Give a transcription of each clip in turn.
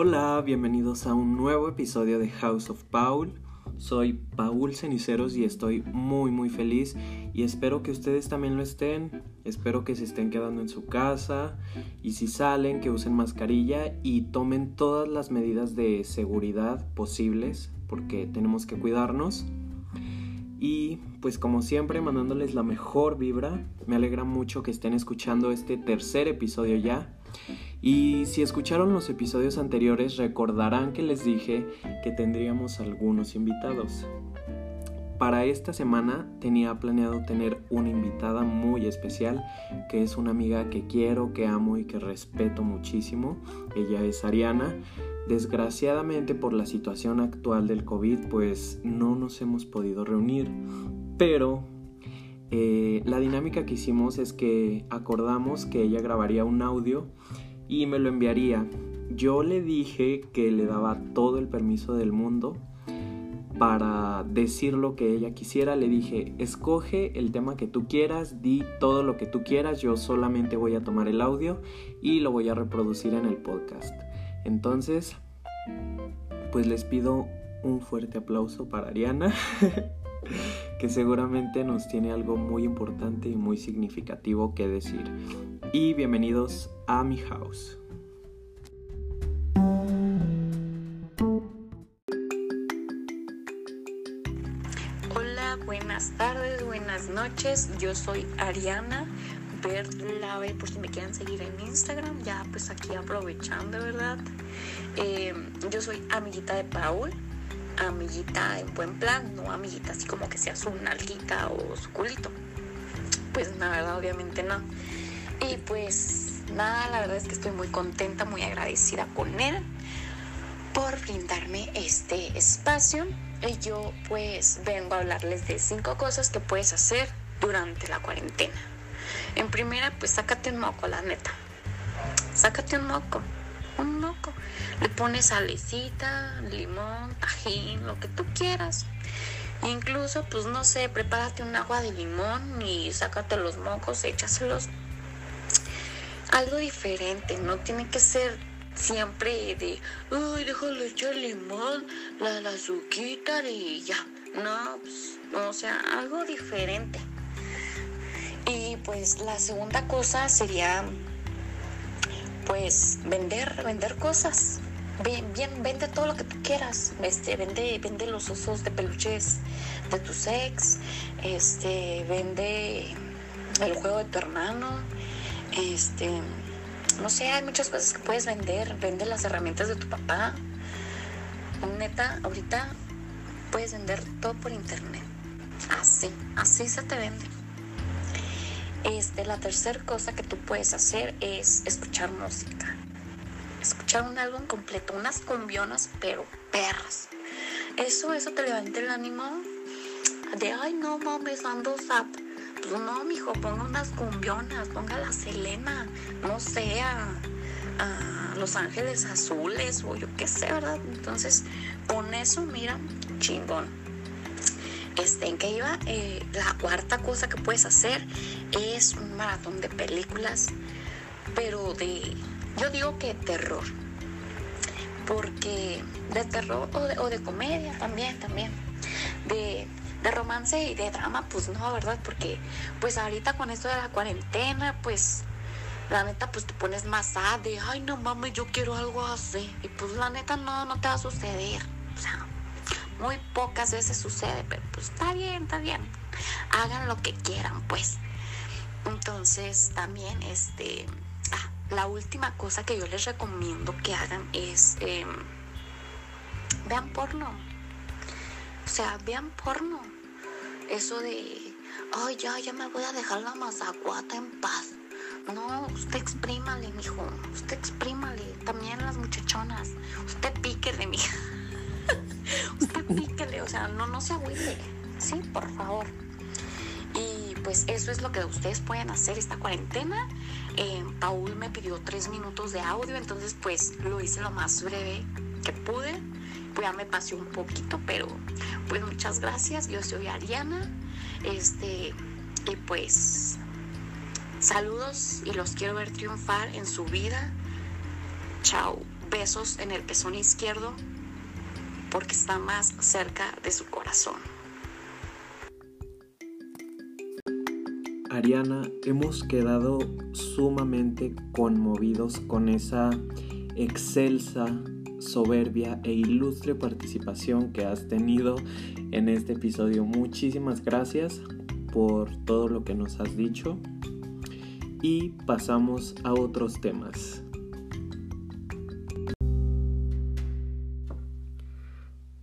Hola, bienvenidos a un nuevo episodio de House of Paul. Soy Paul Ceniceros y estoy muy muy feliz y espero que ustedes también lo estén. Espero que se estén quedando en su casa y si salen que usen mascarilla y tomen todas las medidas de seguridad posibles porque tenemos que cuidarnos. Y pues como siempre mandándoles la mejor vibra. Me alegra mucho que estén escuchando este tercer episodio ya. Y si escucharon los episodios anteriores recordarán que les dije que tendríamos algunos invitados. Para esta semana tenía planeado tener una invitada muy especial, que es una amiga que quiero, que amo y que respeto muchísimo. Ella es Ariana. Desgraciadamente por la situación actual del COVID, pues no nos hemos podido reunir, pero eh, la dinámica que hicimos es que acordamos que ella grabaría un audio y me lo enviaría. Yo le dije que le daba todo el permiso del mundo para decir lo que ella quisiera. Le dije, escoge el tema que tú quieras, di todo lo que tú quieras, yo solamente voy a tomar el audio y lo voy a reproducir en el podcast. Entonces, pues les pido un fuerte aplauso para Ariana, que seguramente nos tiene algo muy importante y muy significativo que decir. Y bienvenidos a mi house. Hola, buenas tardes, buenas noches. Yo soy Ariana Berlave, por si me quieren seguir en Instagram, ya pues aquí aprovechando, ¿verdad? Eh, yo soy amiguita de Paul, amiguita en buen plan, no amiguita así como que sea su nalguita o su culito. Pues la verdad, obviamente no. Y pues nada, la verdad es que estoy muy contenta, muy agradecida con él por brindarme este espacio. Y yo pues vengo a hablarles de cinco cosas que puedes hacer durante la cuarentena. En primera, pues sácate un moco, la neta. Sácate un moco, un moco. Le pones salecita, limón, tajín, lo que tú quieras. Incluso, pues no sé, prepárate un agua de limón y sácate los mocos, échaselos. Algo diferente, no tiene que ser siempre de, ay, déjale echar limón, la, la azuquita y ya. No, pues, o sea, algo diferente. Y pues la segunda cosa sería pues vender, vender cosas. Bien, bien, vende todo lo que tú quieras. Este, vende, vende los osos de peluches de tu ex, este, vende el juego de tu hermano, este, no sé, hay muchas cosas que puedes vender. Vende las herramientas de tu papá. Neta, ahorita puedes vender todo por internet. Así, así se te vende. Este, la tercera cosa que tú puedes hacer es escuchar música. Escuchar un álbum completo, unas cumbionas, pero perras. Eso, eso te levanta el ánimo de, ay, no mames, ando zap. Pues no, mijo, ponga unas cumbionas, ponga la Selena, no sé, a, Los Ángeles Azules o yo qué sé, ¿verdad? Entonces, con eso, mira, chingón. Este, ¿En qué iba? Eh, la cuarta cosa que puedes hacer es un maratón de películas, pero de, yo digo que terror, porque de terror o de, o de comedia también, también, de, de romance y de drama, pues no, ¿verdad? Porque pues ahorita con esto de la cuarentena, pues la neta pues te pones más de, ay no mames, yo quiero algo así. Y pues la neta no, no te va a suceder. O sea, muy pocas veces sucede, pero pues está bien, está bien. Hagan lo que quieran, pues. Entonces también, este, ah, la última cosa que yo les recomiendo que hagan es, eh, vean porno. O sea, vean porno. Eso de, ay, ya, ya me voy a dejar la mazacuata en paz. No, usted exprímale, mijo. Usted exprímale. También las muchachonas. Usted píquele, mija. usted píquele. O sea, no, no se agüite. Sí, por favor. Y pues eso es lo que ustedes pueden hacer esta cuarentena. Eh, Paul me pidió tres minutos de audio, entonces pues lo hice lo más breve que pude. Pues ya me pasé un poquito, pero pues muchas gracias. Yo soy Ariana. Este, y pues saludos y los quiero ver triunfar en su vida. Chao. besos en el pezón izquierdo porque está más cerca de su corazón. Ariana, hemos quedado sumamente conmovidos con esa excelsa, soberbia e ilustre participación que has tenido en este episodio. Muchísimas gracias por todo lo que nos has dicho y pasamos a otros temas.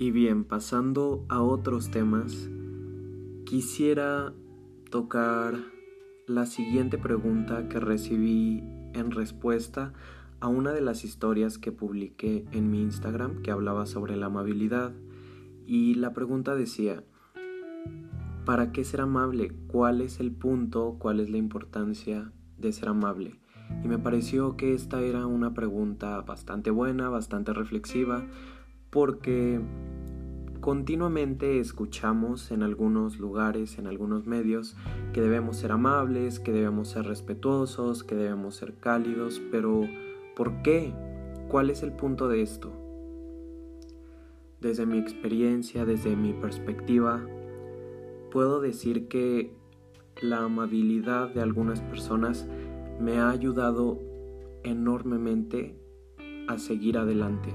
Y bien, pasando a otros temas, quisiera tocar la siguiente pregunta que recibí en respuesta a una de las historias que publiqué en mi Instagram que hablaba sobre la amabilidad. Y la pregunta decía, ¿para qué ser amable? ¿Cuál es el punto? ¿Cuál es la importancia de ser amable? Y me pareció que esta era una pregunta bastante buena, bastante reflexiva, porque continuamente escuchamos en algunos lugares, en algunos medios, que debemos ser amables, que debemos ser respetuosos, que debemos ser cálidos, pero ¿por qué? ¿Cuál es el punto de esto? Desde mi experiencia, desde mi perspectiva, puedo decir que la amabilidad de algunas personas me ha ayudado enormemente a seguir adelante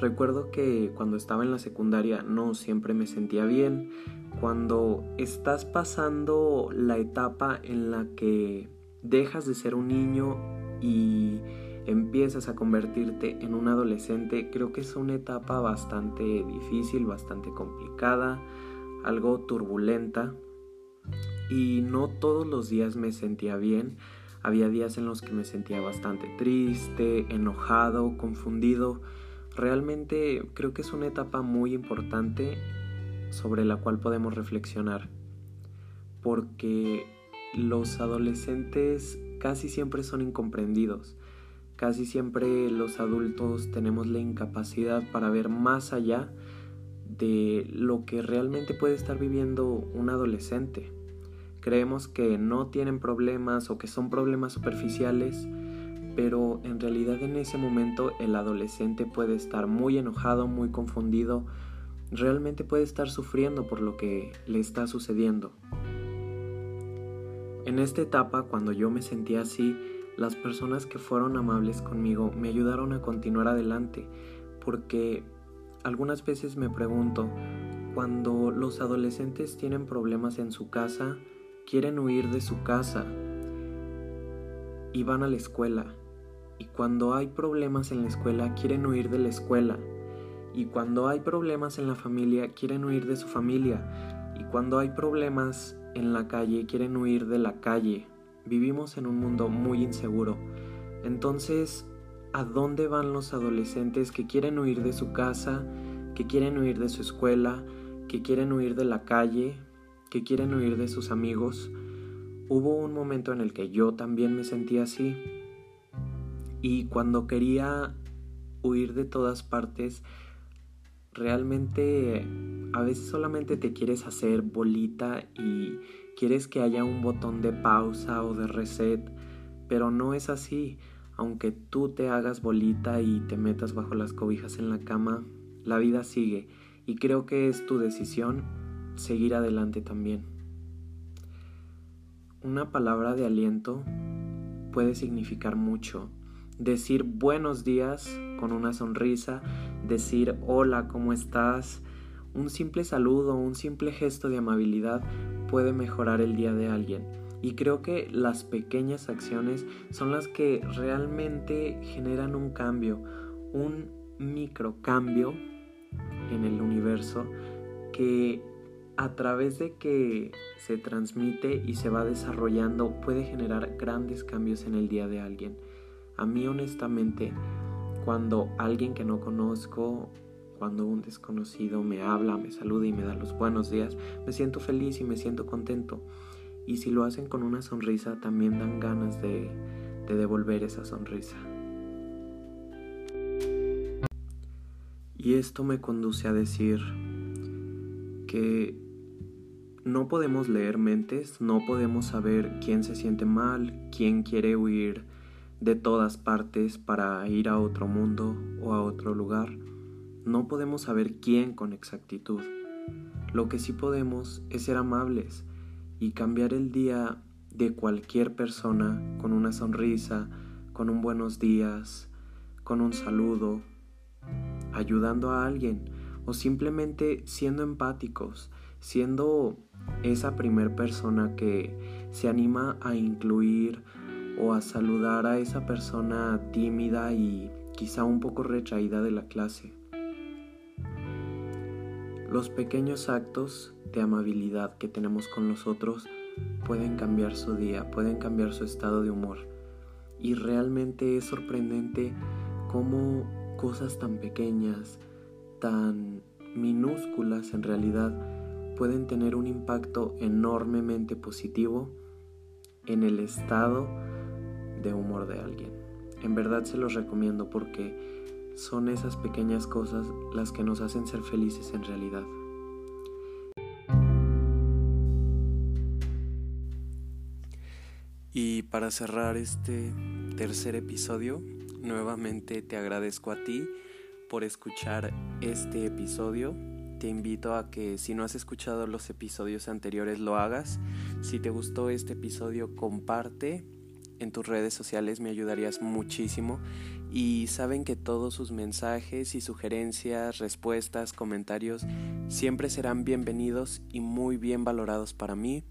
Recuerdo que cuando estaba en la secundaria no siempre me sentía bien. Cuando estás pasando la etapa en la que dejas de ser un niño y empiezas a convertirte en un adolescente, creo que es una etapa bastante difícil, bastante complicada, algo turbulenta. Y no todos los días me sentía bien. Había días en los que me sentía bastante triste, enojado, confundido Realmente creo que es una etapa muy importante sobre la cual podemos reflexionar, porque los adolescentes casi siempre son incomprendidos, casi siempre los adultos tenemos la incapacidad para ver más allá de lo que realmente puede estar viviendo un adolescente. Creemos que no tienen problemas o que son problemas superficiales, pero en realidad en ese momento el adolescente puede estar muy enojado, muy confundido, realmente puede estar sufriendo por lo que le está sucediendo. En esta etapa, cuando yo me sentía así, las personas que fueron amables conmigo me ayudaron a continuar adelante, porque algunas veces me pregunto, cuando los adolescentes tienen problemas en su casa, quieren huir de su casa y van a la escuela y cuando hay problemas en la escuela, quieren huir de la escuela. Y cuando hay problemas en la familia, quieren huir de su familia. Y cuando hay problemas en la calle, quieren huir de la calle. Vivimos en un mundo muy inseguro. Entonces, ¿a dónde van los adolescentes que quieren huir de su casa, que quieren huir de su escuela, que quieren huir de la calle, que quieren huir de sus amigos? Hubo un momento en el que yo también me sentía así y cuando quería huir de todas partes, realmente a veces solamente te quieres hacer bolita y quieres que haya un botón de pausa o de reset, pero no es así. Aunque tú te hagas bolita y te metas bajo las cobijas en la cama, la vida sigue y creo que es tu decisión seguir adelante también. Una palabra de aliento puede significar mucho decir buenos días con una sonrisa, decir hola, ¿cómo estás? Un simple saludo, un simple gesto de amabilidad puede mejorar el día de alguien. Y creo que las pequeñas acciones son las que realmente generan un cambio, un microcambio en el universo que a través de que se transmite y se va desarrollando puede generar grandes cambios en el día de alguien. A mí honestamente, cuando alguien que no conozco, cuando un desconocido me habla, me saluda y me da los buenos días, me siento feliz y me siento contento. Y si lo hacen con una sonrisa, también dan ganas de, de devolver esa sonrisa. Y esto me conduce a decir que no podemos leer mentes, no podemos saber quién se siente mal, quién quiere huir de todas partes para ir a otro mundo o a otro lugar. No podemos saber quién con exactitud. Lo que sí podemos es ser amables y cambiar el día de cualquier persona con una sonrisa, con un buenos días, con un saludo, ayudando a alguien o simplemente siendo empáticos, siendo esa primer persona que se anima a incluir o a saludar a esa persona tímida y quizá un poco retraída de la clase. Los pequeños actos de amabilidad que tenemos con los otros pueden cambiar su día, pueden cambiar su estado de humor. Y realmente es sorprendente cómo cosas tan pequeñas, tan minúsculas en realidad, pueden tener un impacto enormemente positivo en el estado de humor de alguien. En verdad se los recomiendo porque son esas pequeñas cosas las que nos hacen ser felices en realidad. Y para cerrar este tercer episodio, nuevamente te agradezco a ti por escuchar este episodio. Te invito a que si no has escuchado los episodios anteriores lo hagas. Si te gustó este episodio comparte en tus redes sociales me ayudarías muchísimo y saben que todos sus mensajes y sugerencias, respuestas, comentarios siempre serán bienvenidos y muy bien valorados para mí.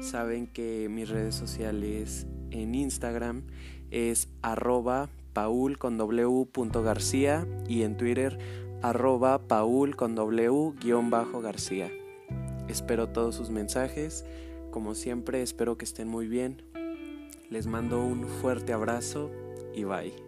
Saben que mis redes sociales en Instagram es arroba paul con w garcía y en Twitter arroba paul con w garcía. Espero todos sus mensajes. Como siempre espero que estén muy bien. Les mando un fuerte abrazo y bye.